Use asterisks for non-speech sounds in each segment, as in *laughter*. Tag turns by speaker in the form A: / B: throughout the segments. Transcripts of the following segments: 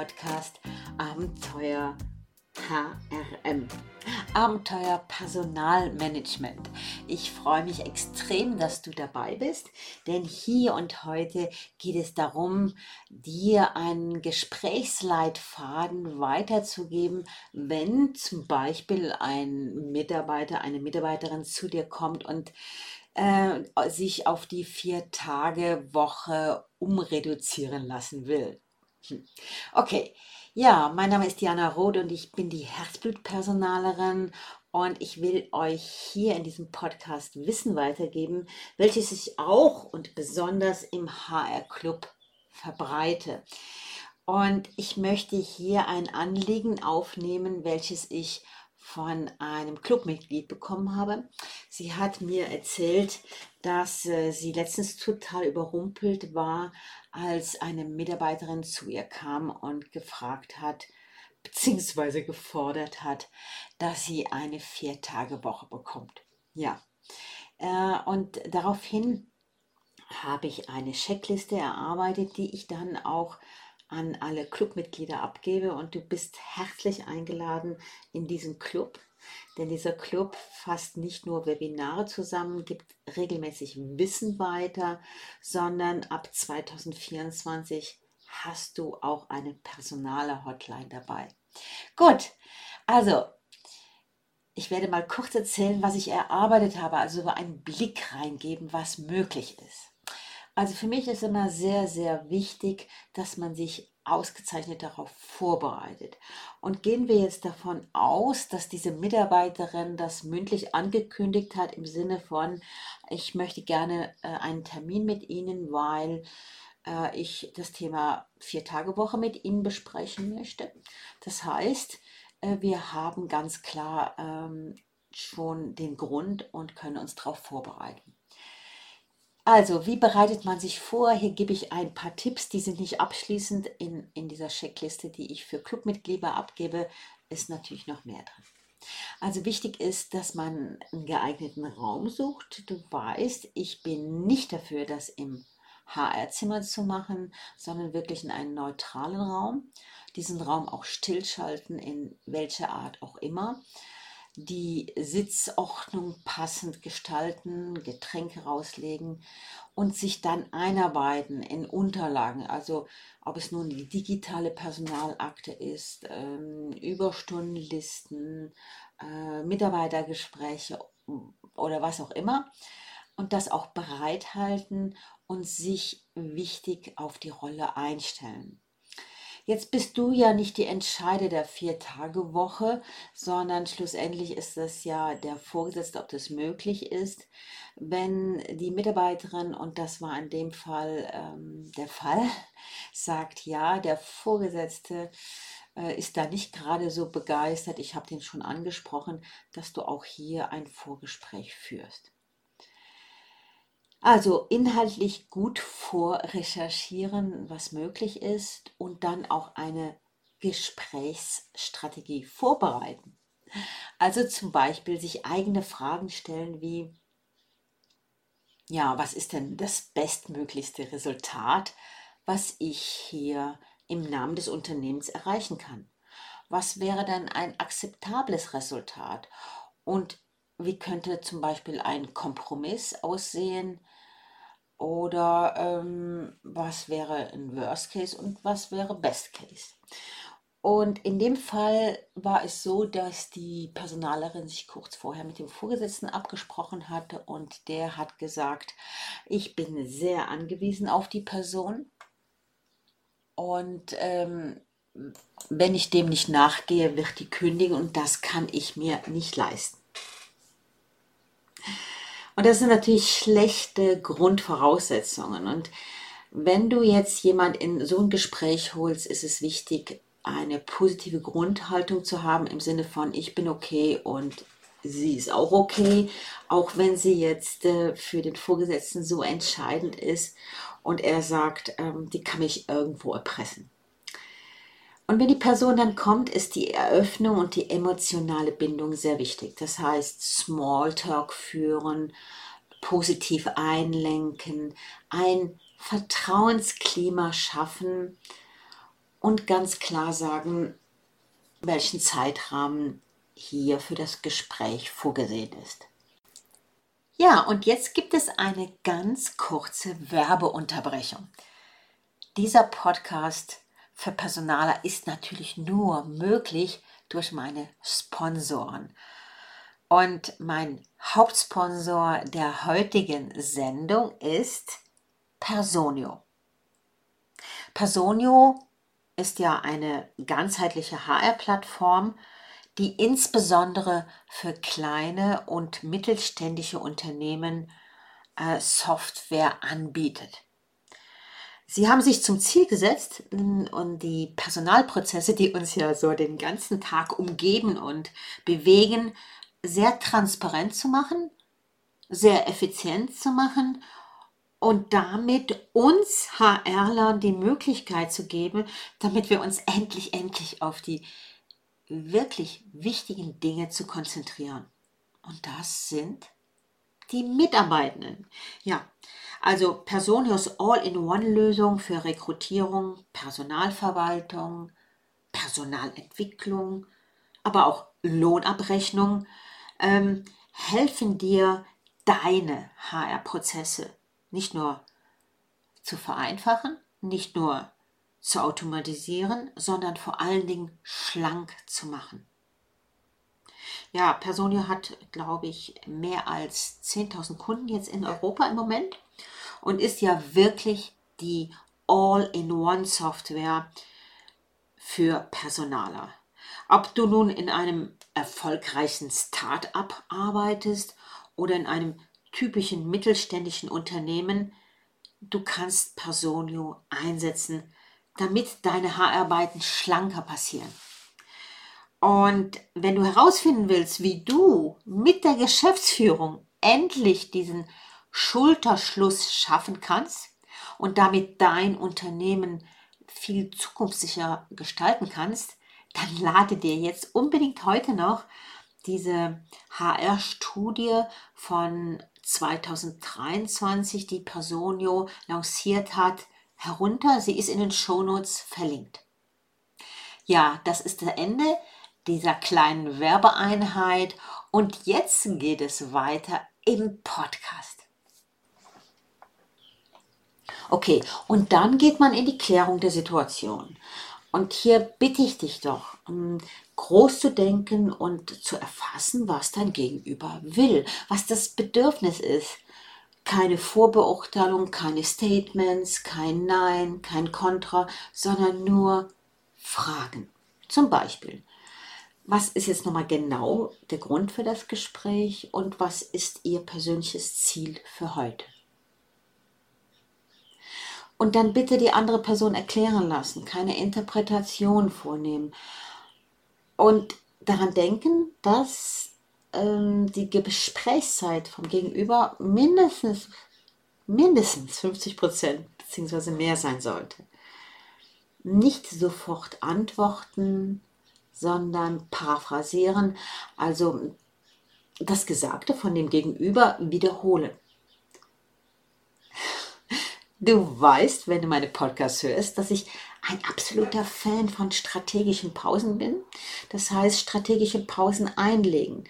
A: Podcast Abenteuer HRM. Abenteuer Personalmanagement. Ich freue mich extrem, dass du dabei bist, denn hier und heute geht es darum, dir einen Gesprächsleitfaden weiterzugeben, wenn zum Beispiel ein Mitarbeiter, eine Mitarbeiterin zu dir kommt und äh, sich auf die Vier-Tage-Woche umreduzieren lassen will. Hm. Okay, ja, mein Name ist Diana Roth und ich bin die Herzblutpersonalerin und ich will euch hier in diesem Podcast Wissen weitergeben, welches ich auch und besonders im HR Club verbreite. Und ich möchte hier ein Anliegen aufnehmen, welches ich von einem Clubmitglied bekommen habe. Sie hat mir erzählt, dass äh, sie letztens total überrumpelt war, als eine Mitarbeiterin zu ihr kam und gefragt hat, beziehungsweise gefordert hat, dass sie eine Vier-Tage-Woche bekommt. Ja, äh, und daraufhin habe ich eine Checkliste erarbeitet, die ich dann auch an alle Clubmitglieder abgebe und du bist herzlich eingeladen in diesen Club. Denn dieser Club fasst nicht nur Webinare zusammen, gibt regelmäßig Wissen weiter, sondern ab 2024 hast du auch eine personale Hotline dabei. Gut, also ich werde mal kurz erzählen, was ich erarbeitet habe, also einen Blick reingeben, was möglich ist. Also für mich ist immer sehr, sehr wichtig, dass man sich ausgezeichnet darauf vorbereitet. Und gehen wir jetzt davon aus, dass diese Mitarbeiterin das mündlich angekündigt hat im Sinne von, ich möchte gerne äh, einen Termin mit Ihnen, weil äh, ich das Thema Vier-Tage-Woche mit Ihnen besprechen möchte. Das heißt, äh, wir haben ganz klar ähm, schon den Grund und können uns darauf vorbereiten. Also, wie bereitet man sich vor? Hier gebe ich ein paar Tipps, die sind nicht abschließend. In, in dieser Checkliste, die ich für Clubmitglieder abgebe, ist natürlich noch mehr drin. Also wichtig ist, dass man einen geeigneten Raum sucht. Du weißt, ich bin nicht dafür, das im HR-Zimmer zu machen, sondern wirklich in einen neutralen Raum. Diesen Raum auch stillschalten, in welcher Art auch immer die Sitzordnung passend gestalten, Getränke rauslegen und sich dann einarbeiten in Unterlagen. Also ob es nun die digitale Personalakte ist, ähm, Überstundenlisten, äh, Mitarbeitergespräche oder was auch immer. Und das auch bereithalten und sich wichtig auf die Rolle einstellen. Jetzt bist du ja nicht die Entscheider der Vier-Tage-Woche, sondern schlussendlich ist es ja der Vorgesetzte, ob das möglich ist. Wenn die Mitarbeiterin, und das war in dem Fall ähm, der Fall, *laughs* sagt, ja, der Vorgesetzte äh, ist da nicht gerade so begeistert, ich habe den schon angesprochen, dass du auch hier ein Vorgespräch führst. Also inhaltlich gut vorrecherchieren, was möglich ist und dann auch eine Gesprächsstrategie vorbereiten. Also zum Beispiel sich eigene Fragen stellen wie, ja, was ist denn das bestmöglichste Resultat, was ich hier im Namen des Unternehmens erreichen kann? Was wäre denn ein akzeptables Resultat? Und wie könnte zum Beispiel ein Kompromiss aussehen? Oder ähm, was wäre ein Worst Case und was wäre Best Case? Und in dem Fall war es so, dass die Personalerin sich kurz vorher mit dem Vorgesetzten abgesprochen hatte und der hat gesagt, ich bin sehr angewiesen auf die Person und ähm, wenn ich dem nicht nachgehe, wird die kündigen und das kann ich mir nicht leisten. Und das sind natürlich schlechte Grundvoraussetzungen. Und wenn du jetzt jemand in so ein Gespräch holst, ist es wichtig, eine positive Grundhaltung zu haben im Sinne von, ich bin okay und sie ist auch okay, auch wenn sie jetzt äh, für den Vorgesetzten so entscheidend ist und er sagt, ähm, die kann mich irgendwo erpressen. Und wenn die Person dann kommt, ist die Eröffnung und die emotionale Bindung sehr wichtig. Das heißt, Smalltalk führen, positiv einlenken, ein Vertrauensklima schaffen und ganz klar sagen, welchen Zeitrahmen hier für das Gespräch vorgesehen ist. Ja, und jetzt gibt es eine ganz kurze Werbeunterbrechung. Dieser Podcast für Personaler ist natürlich nur möglich durch meine Sponsoren. Und mein Hauptsponsor der heutigen Sendung ist Personio. Personio ist ja eine ganzheitliche HR-Plattform, die insbesondere für kleine und mittelständische Unternehmen äh, Software anbietet. Sie haben sich zum Ziel gesetzt und die Personalprozesse, die uns ja so den ganzen Tag umgeben und bewegen, sehr transparent zu machen, sehr effizient zu machen und damit uns HRlern die Möglichkeit zu geben, damit wir uns endlich, endlich auf die wirklich wichtigen Dinge zu konzentrieren. Und das sind die Mitarbeitenden. Ja, also Personios All-in-One-Lösung für Rekrutierung, Personalverwaltung, Personalentwicklung, aber auch Lohnabrechnung ähm, helfen dir, deine HR-Prozesse nicht nur zu vereinfachen, nicht nur zu automatisieren, sondern vor allen Dingen schlank zu machen. Ja, Personio hat, glaube ich, mehr als 10.000 Kunden jetzt in Europa im Moment und ist ja wirklich die All-in-One-Software für Personaler. Ob du nun in einem erfolgreichen Start-up arbeitest oder in einem typischen mittelständischen Unternehmen, du kannst Personio einsetzen, damit deine Haararbeiten schlanker passieren. Und wenn du herausfinden willst, wie du mit der Geschäftsführung endlich diesen Schulterschluss schaffen kannst und damit dein Unternehmen viel zukunftssicher gestalten kannst, dann lade dir jetzt unbedingt heute noch diese HR-Studie von 2023, die Personio lanciert hat, herunter. Sie ist in den Shownotes verlinkt. Ja, das ist das Ende dieser kleinen Werbeeinheit und jetzt geht es weiter im Podcast. Okay, und dann geht man in die Klärung der Situation. Und hier bitte ich dich doch, ähm, groß zu denken und zu erfassen, was dein Gegenüber will, was das Bedürfnis ist. Keine Vorbeurteilung, keine Statements, kein Nein, kein Kontra, sondern nur Fragen. Zum Beispiel, was ist jetzt nochmal genau der Grund für das Gespräch und was ist Ihr persönliches Ziel für heute? Und dann bitte die andere Person erklären lassen, keine Interpretation vornehmen. Und daran denken, dass ähm, die Gesprächszeit vom Gegenüber mindestens, mindestens 50 Prozent bzw. mehr sein sollte. Nicht sofort antworten, sondern paraphrasieren, also das Gesagte von dem Gegenüber wiederholen. Du weißt, wenn du meine Podcasts hörst, dass ich ein absoluter Fan von strategischen Pausen bin. Das heißt, strategische Pausen einlegen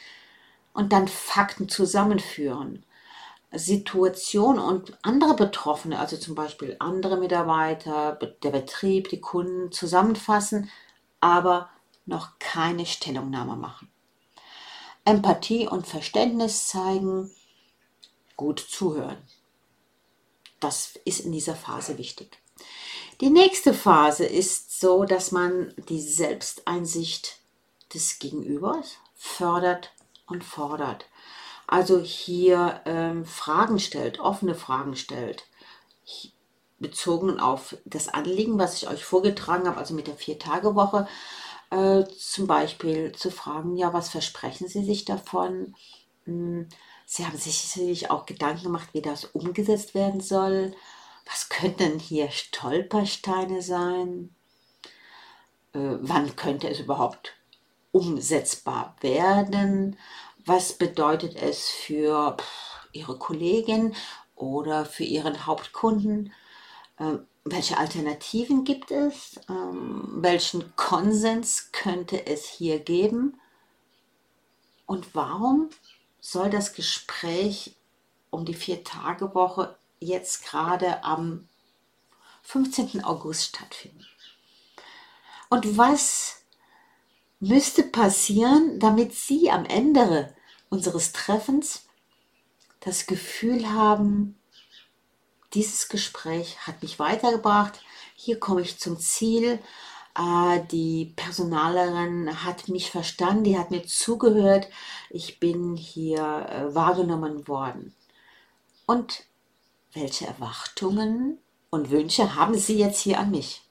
A: und dann Fakten zusammenführen. Situation und andere Betroffene, also zum Beispiel andere Mitarbeiter, der Betrieb, die Kunden zusammenfassen, aber noch keine Stellungnahme machen. Empathie und Verständnis zeigen, gut zuhören. Das ist in dieser Phase wichtig. Die nächste Phase ist so, dass man die Selbsteinsicht des Gegenübers fördert und fordert. Also hier ähm, Fragen stellt, offene Fragen stellt, bezogen auf das Anliegen, was ich euch vorgetragen habe, also mit der Vier-Tage-Woche, äh, zum Beispiel zu fragen, ja, was versprechen Sie sich davon? Hm, Sie haben sich sicherlich auch Gedanken gemacht, wie das umgesetzt werden soll. Was könnten hier Stolpersteine sein? Äh, wann könnte es überhaupt umsetzbar werden? Was bedeutet es für Ihre Kollegin oder für Ihren Hauptkunden? Ähm, welche Alternativen gibt es? Ähm, welchen Konsens könnte es hier geben? Und warum soll das Gespräch um die Vier-Tage-Woche jetzt gerade am 15. August stattfinden? Und was müsste passieren, damit Sie am Ende unseres Treffens das Gefühl haben, dieses Gespräch hat mich weitergebracht, hier komme ich zum Ziel, äh, die Personalerin hat mich verstanden, die hat mir zugehört, ich bin hier äh, wahrgenommen worden. Und welche Erwartungen und Wünsche haben Sie jetzt hier an mich?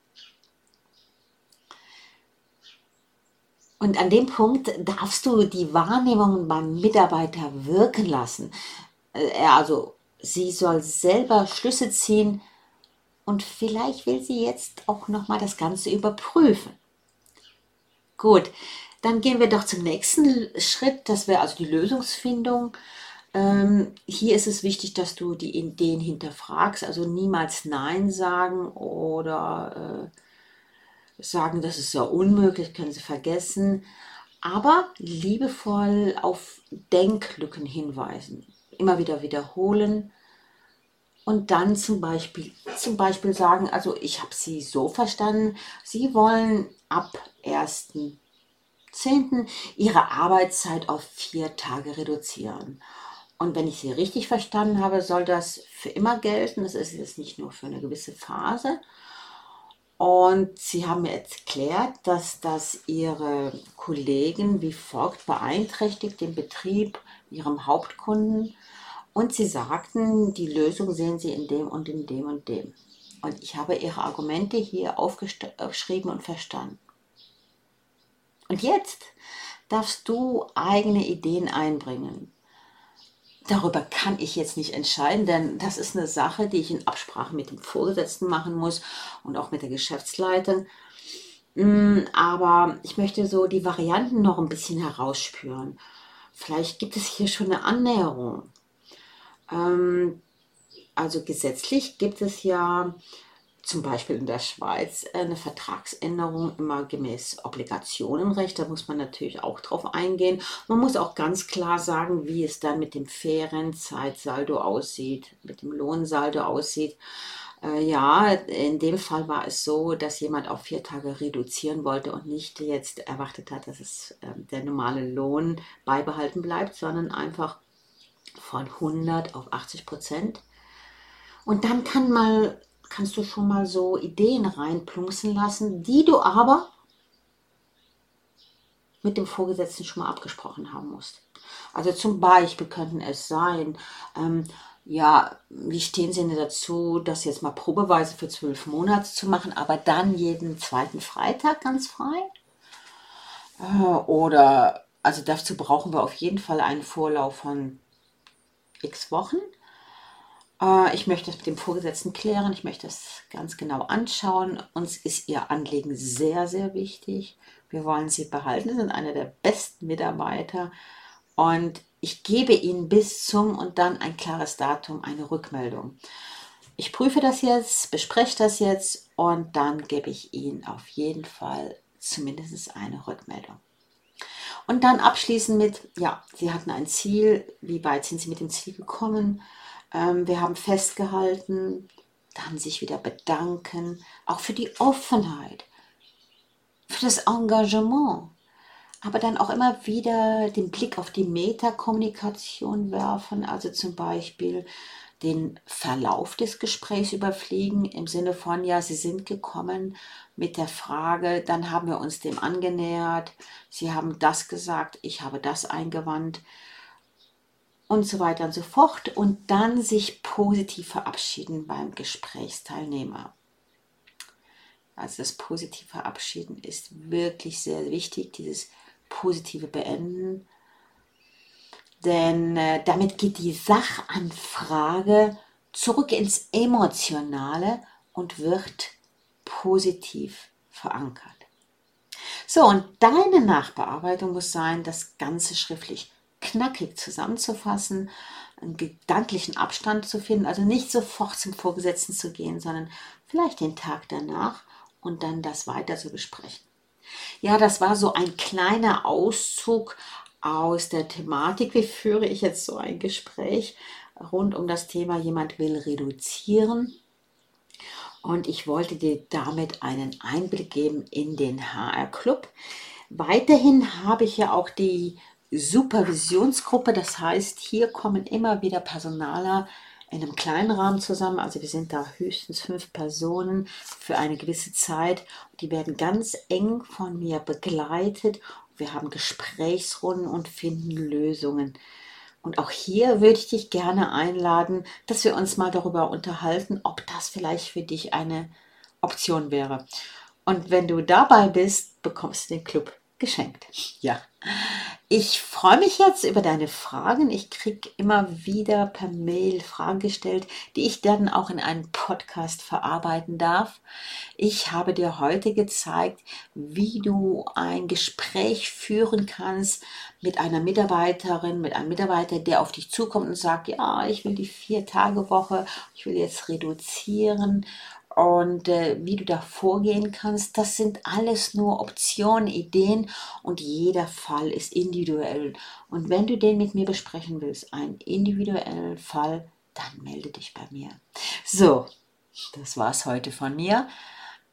A: Und an dem Punkt darfst du die Wahrnehmungen beim Mitarbeiter wirken lassen. Äh, also sie soll selber Schlüsse ziehen und vielleicht will sie jetzt auch noch mal das Ganze überprüfen. Gut, dann gehen wir doch zum nächsten Schritt. Das wäre also die Lösungsfindung. Ähm, hier ist es wichtig, dass du die Ideen hinterfragst, also niemals Nein sagen oder äh, sagen, das ist ja unmöglich, können Sie vergessen, aber liebevoll auf Denklücken hinweisen, immer wieder wiederholen und dann zum Beispiel, zum Beispiel sagen, also ich habe Sie so verstanden, Sie wollen ab 1.10. Ihre Arbeitszeit auf vier Tage reduzieren. Und wenn ich Sie richtig verstanden habe, soll das für immer gelten. Das ist jetzt nicht nur für eine gewisse Phase. Und sie haben mir erklärt, dass das ihre Kollegen wie folgt beeinträchtigt, den Betrieb, ihrem Hauptkunden. Und sie sagten, die Lösung sehen sie in dem und in dem und dem. Und ich habe ihre Argumente hier aufgeschrieben und verstanden. Und jetzt darfst du eigene Ideen einbringen. Darüber kann ich jetzt nicht entscheiden, denn das ist eine Sache, die ich in Absprache mit dem Vorgesetzten machen muss und auch mit der Geschäftsleitung. Mm, aber ich möchte so die Varianten noch ein bisschen herausspüren. Vielleicht gibt es hier schon eine Annäherung. Ähm, also gesetzlich gibt es ja zum Beispiel in der Schweiz eine Vertragsänderung immer gemäß Obligationenrecht. Da muss man natürlich auch drauf eingehen. Man muss auch ganz klar sagen, wie es dann mit dem fairen Zeitsaldo aussieht, mit dem Lohnsaldo aussieht. Äh, ja, in dem Fall war es so, dass jemand auf vier Tage reduzieren wollte und nicht jetzt erwartet hat, dass es äh, der normale Lohn beibehalten bleibt, sondern einfach von 100 auf 80 Prozent. Und dann kann mal kannst du schon mal so Ideen reinplumpsen lassen, die du aber mit dem Vorgesetzten schon mal abgesprochen haben musst. Also zum Beispiel könnten es sein, ähm, ja, wie stehen Sie denn dazu, das jetzt mal probeweise für zwölf Monate zu machen, aber dann jeden zweiten Freitag ganz frei? Äh, oder, also dazu brauchen wir auf jeden Fall einen Vorlauf von x Wochen. Äh, ich möchte das mit dem Vorgesetzten klären. Ich möchte das ganz genau anschauen. Uns ist Ihr Anliegen sehr, sehr wichtig. Wir wollen Sie behalten. Sie sind einer der besten Mitarbeiter. Und ich gebe Ihnen bis zum und dann ein klares Datum eine Rückmeldung. Ich prüfe das jetzt, bespreche das jetzt und dann gebe ich Ihnen auf jeden Fall zumindest eine Rückmeldung. Und dann abschließend mit, ja, Sie hatten ein Ziel, wie weit sind Sie mit dem Ziel gekommen? Ähm, wir haben festgehalten, dann sich wieder bedanken, auch für die Offenheit, für das Engagement, aber dann auch immer wieder den Blick auf die Metakommunikation werfen, also zum Beispiel den Verlauf des Gesprächs überfliegen im Sinne von, ja, Sie sind gekommen mit der Frage, dann haben wir uns dem angenähert, Sie haben das gesagt, ich habe das eingewandt und so weiter und so fort und dann sich positiv verabschieden beim Gesprächsteilnehmer. Also das positive Verabschieden ist wirklich sehr wichtig, dieses positive Beenden. Denn äh, damit geht die Sachanfrage zurück ins Emotionale und wird positiv verankert. So, und deine Nachbearbeitung muss sein, das Ganze schriftlich knackig zusammenzufassen. einen gedanklichen Abstand zu finden, also nicht sofort zum Vorgesetzten zu gehen, sondern vielleicht den Tag danach und dann das weiter zu besprechen. Ja, das war so ein kleiner Auszug aus der Thematik. Wie führe ich jetzt so ein Gespräch rund um das Thema, jemand will reduzieren? Und ich wollte dir damit einen Einblick geben in den HR Club. Weiterhin habe ich ja auch die Supervisionsgruppe. Das heißt, hier kommen immer wieder Personaler in einem kleinen Rahmen zusammen. Also wir sind da höchstens fünf Personen für eine gewisse Zeit. Die werden ganz eng von mir begleitet. Wir haben Gesprächsrunden und finden Lösungen. Und auch hier würde ich dich gerne einladen, dass wir uns mal darüber unterhalten, ob das vielleicht für dich eine Option wäre. Und wenn du dabei bist, bekommst du den Club geschenkt. Ja. Ich freue mich jetzt über deine Fragen. Ich kriege immer wieder per Mail Fragen gestellt, die ich dann auch in einem Podcast verarbeiten darf. Ich habe dir heute gezeigt, wie du ein Gespräch führen kannst mit einer Mitarbeiterin, mit einem Mitarbeiter, der auf dich zukommt und sagt, ja, ich will die Vier-Tage-Woche, ich will jetzt reduzieren und äh, wie du da vorgehen kannst, das sind alles nur Optionen, Ideen und jeder Fall ist individuell. Und wenn du den mit mir besprechen willst, einen individuellen Fall, dann melde dich bei mir. So, das war's heute von mir.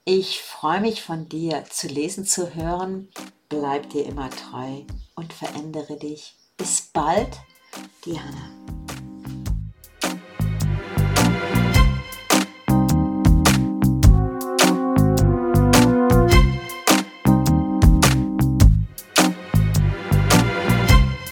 A: Ich freue mich von dir zu lesen, zu hören. Bleib dir immer treu und verändere dich. Bis bald, Diana.